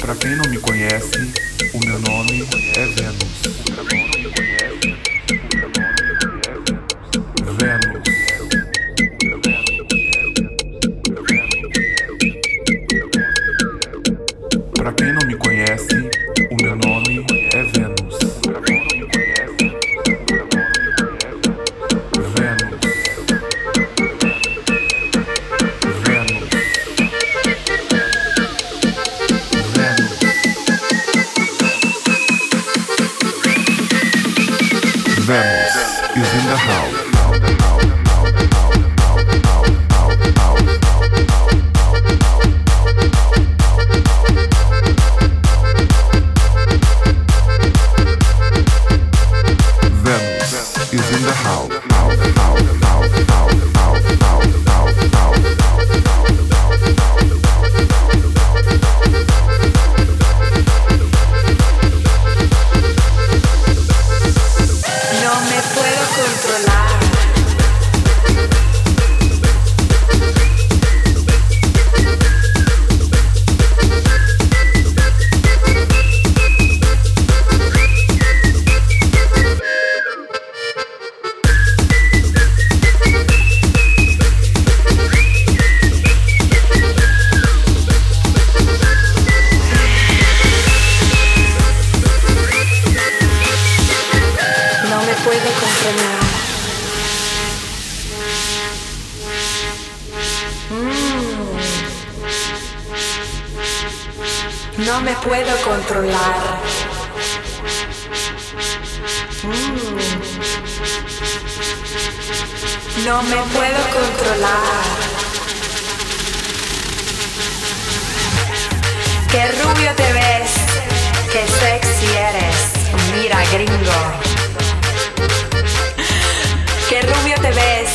Para quem não me conhece, o meu nome é Vênus. No me puedo controlar. Mm. No me puedo controlar. Qué rubio te ves, qué sexy eres, mira gringo. Qué rubio te ves,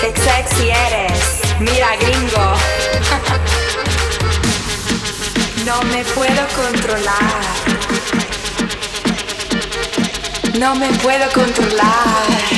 qué sexy eres, mira gringo. No me puedo controlar. No me puedo controlar.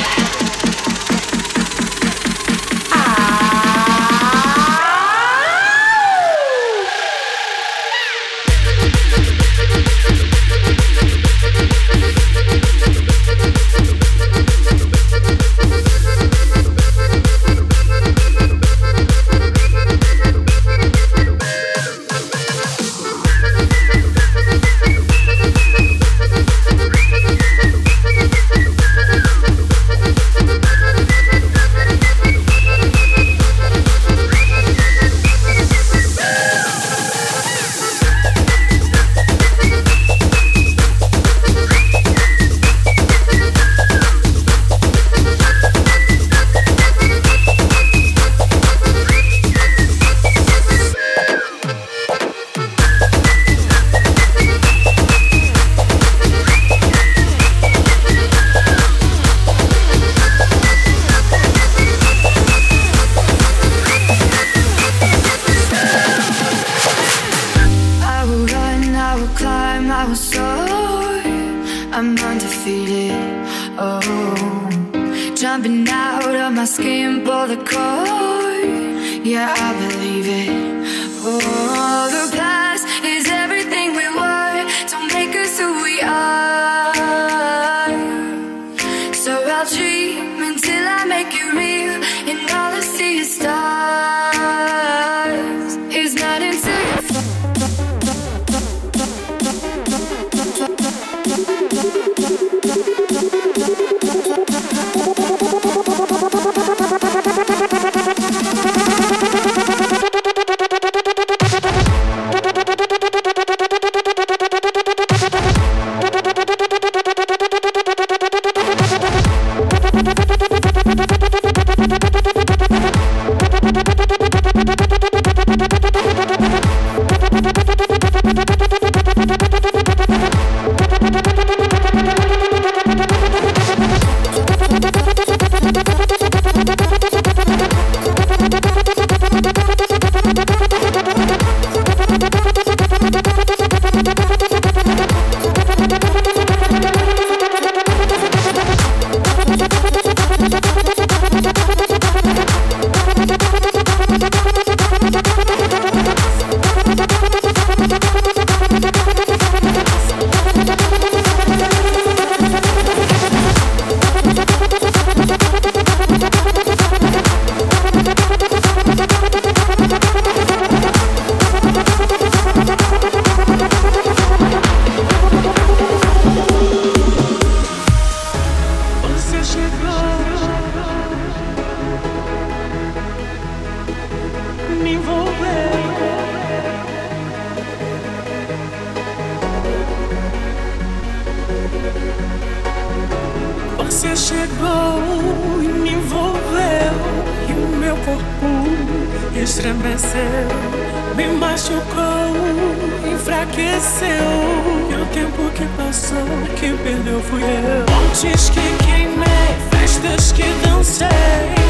kim bilir bu yer Onun çeşkin kime Fəşdə skidin sey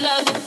love.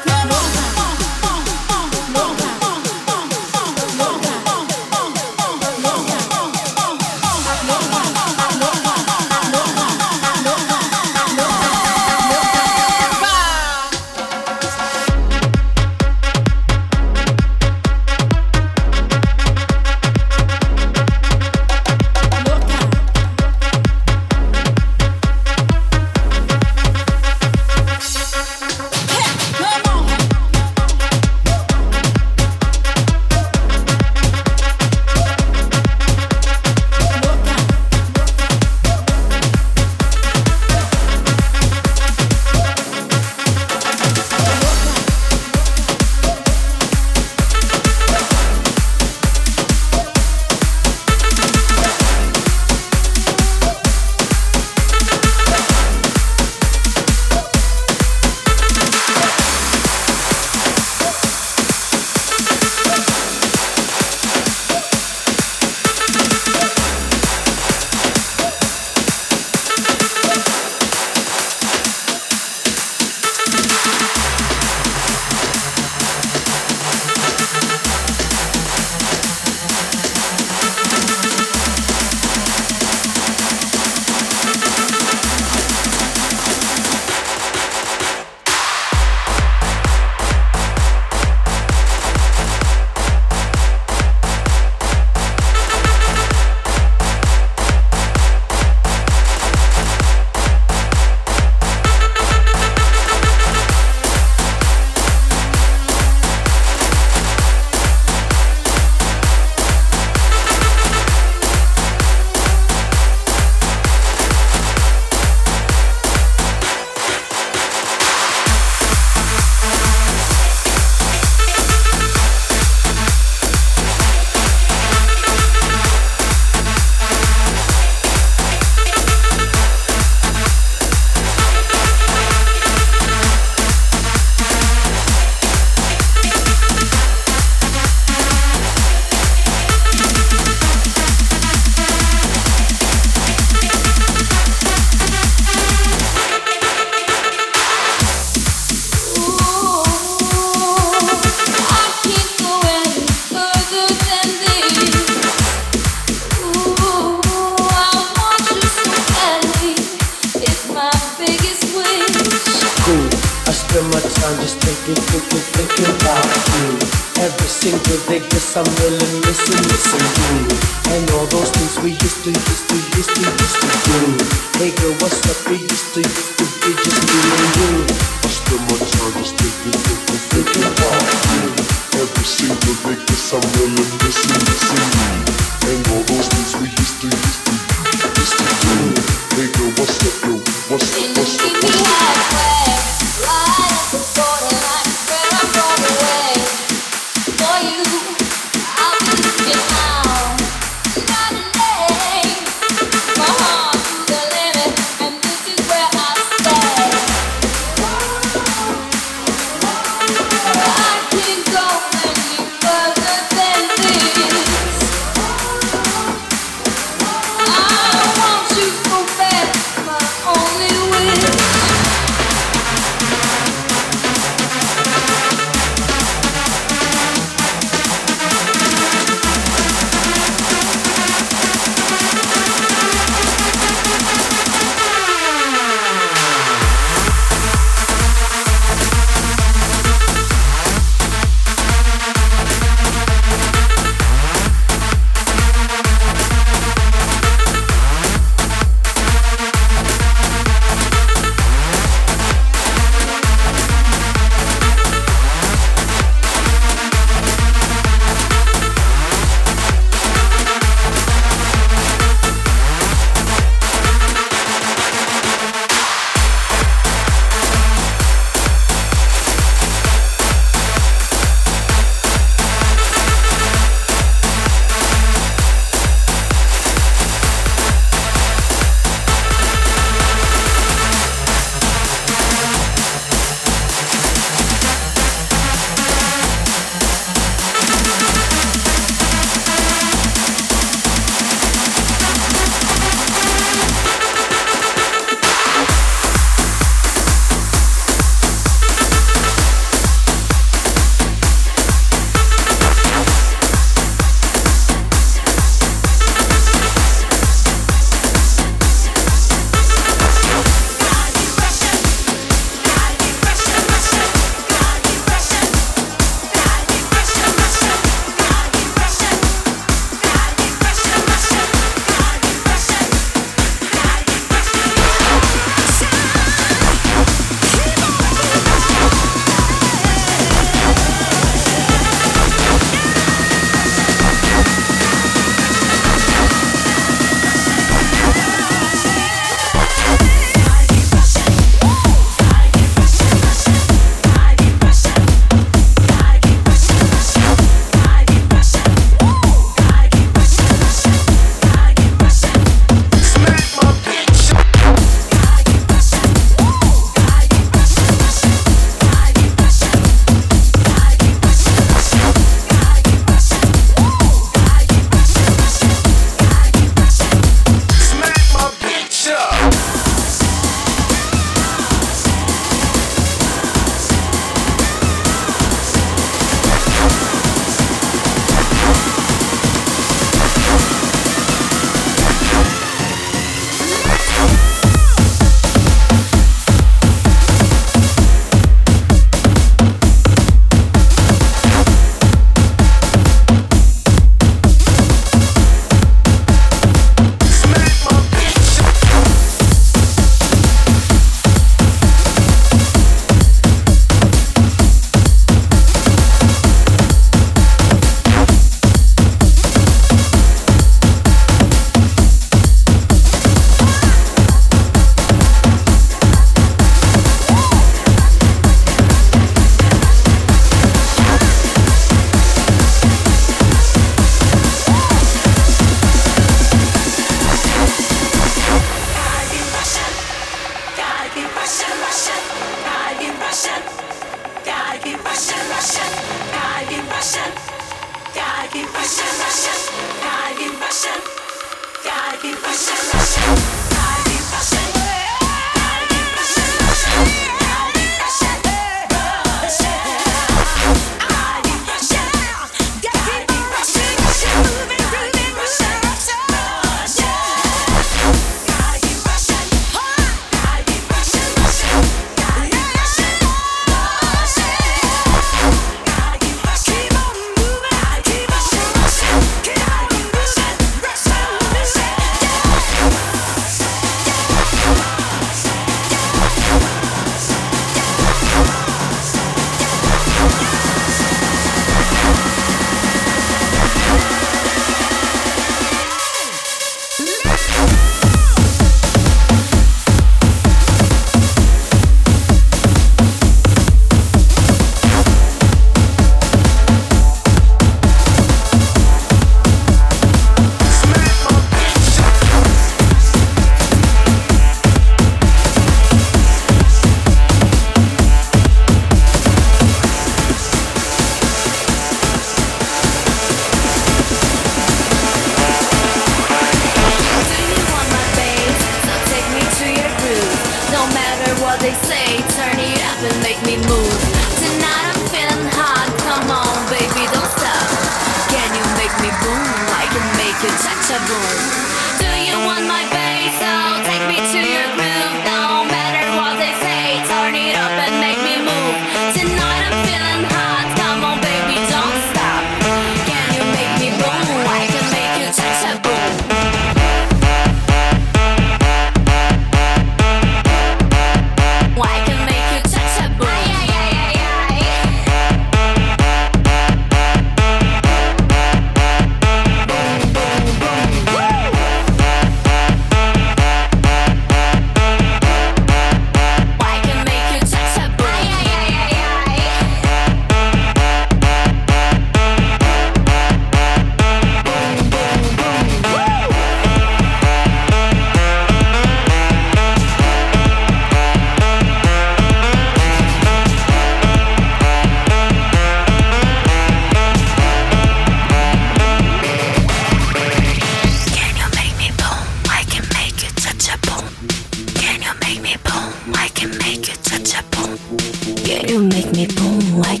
Yeah, you make me boom like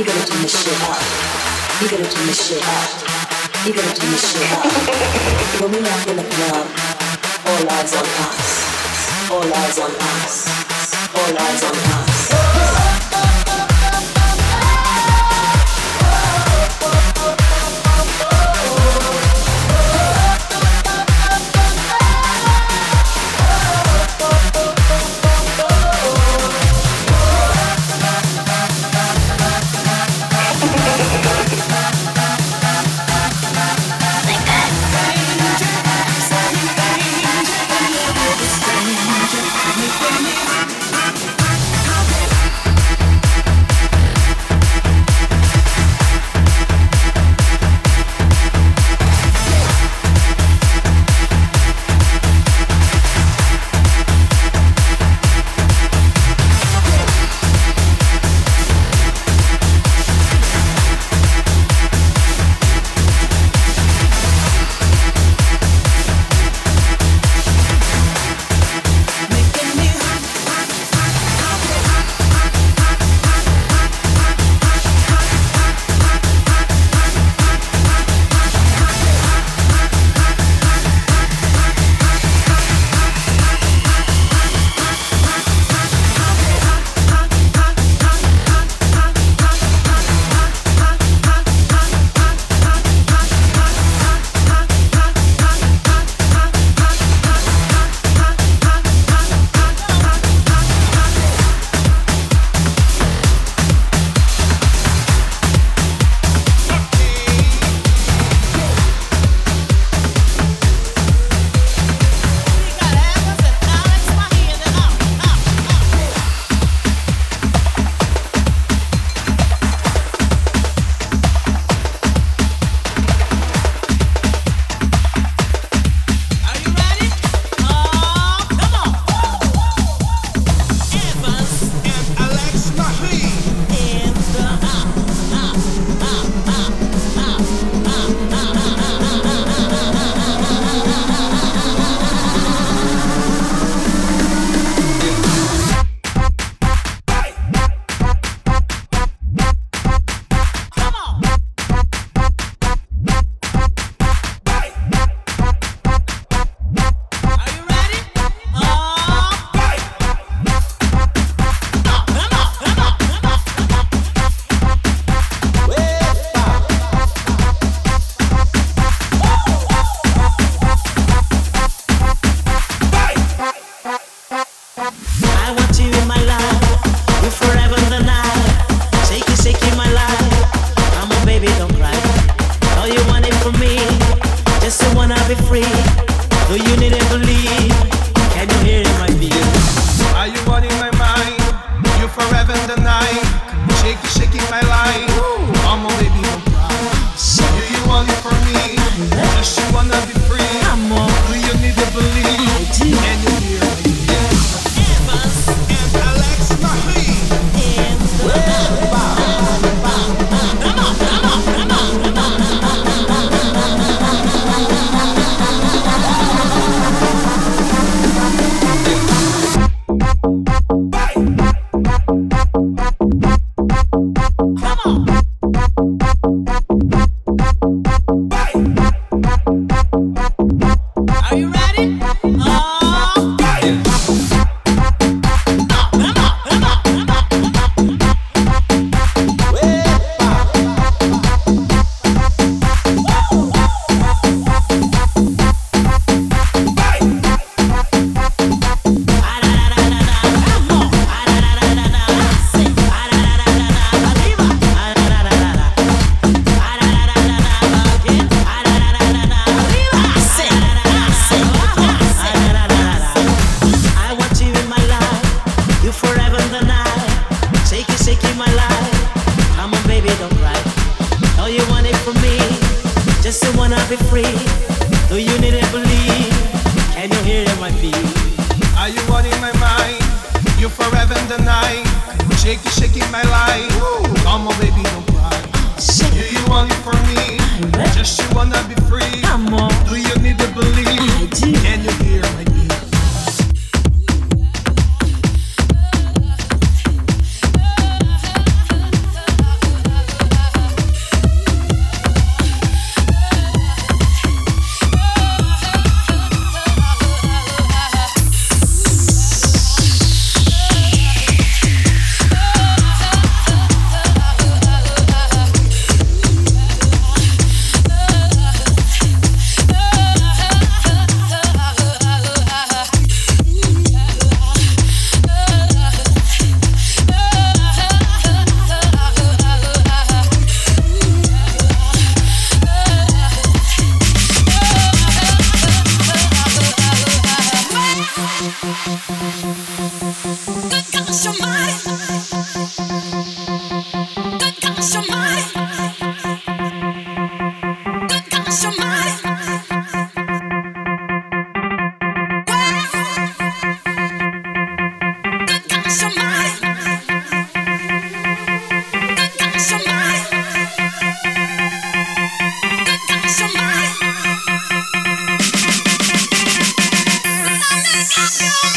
he gonna turn this shit up. He gonna turn this shit up. He gonna turn this shit up. When we walk in the club, all eyes on us. All eyes on us. All eyes on us. Cause you're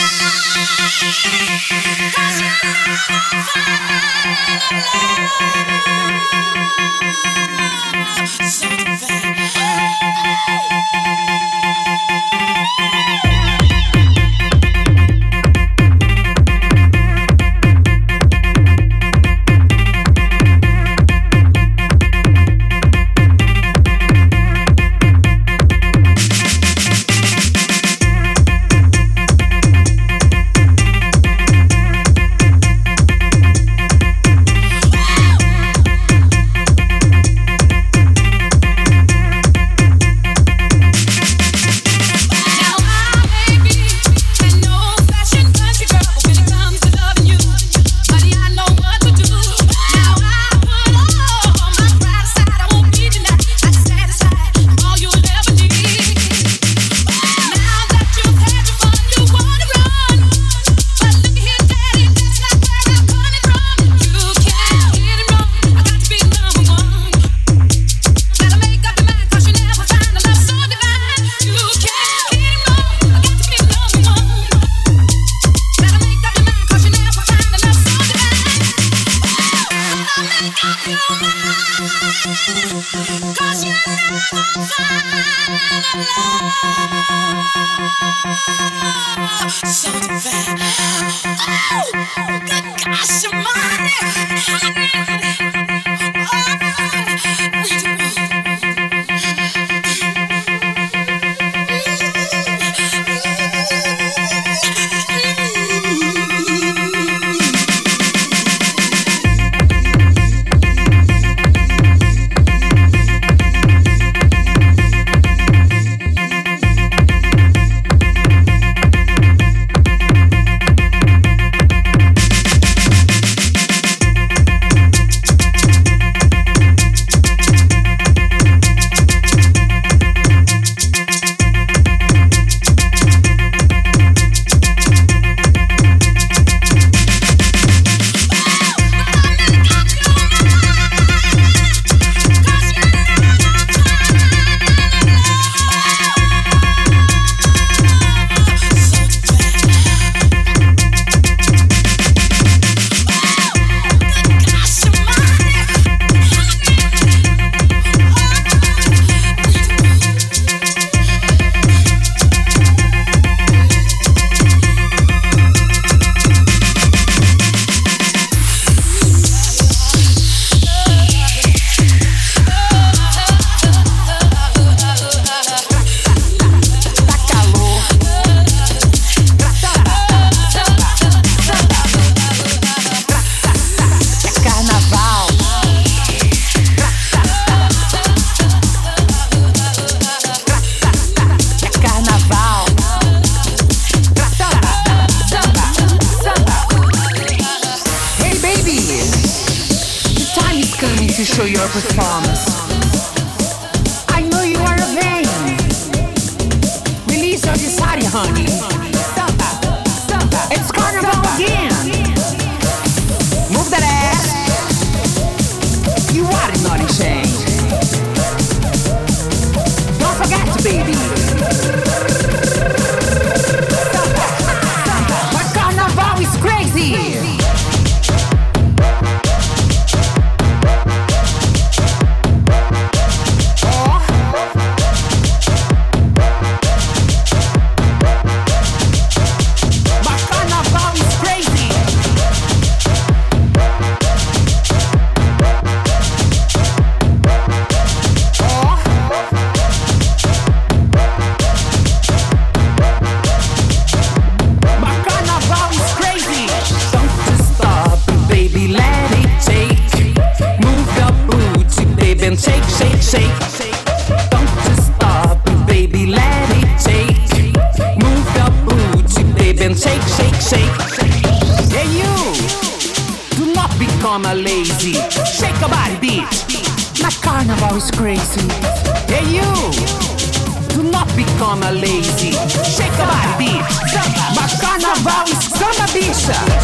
carnaval samba bicha.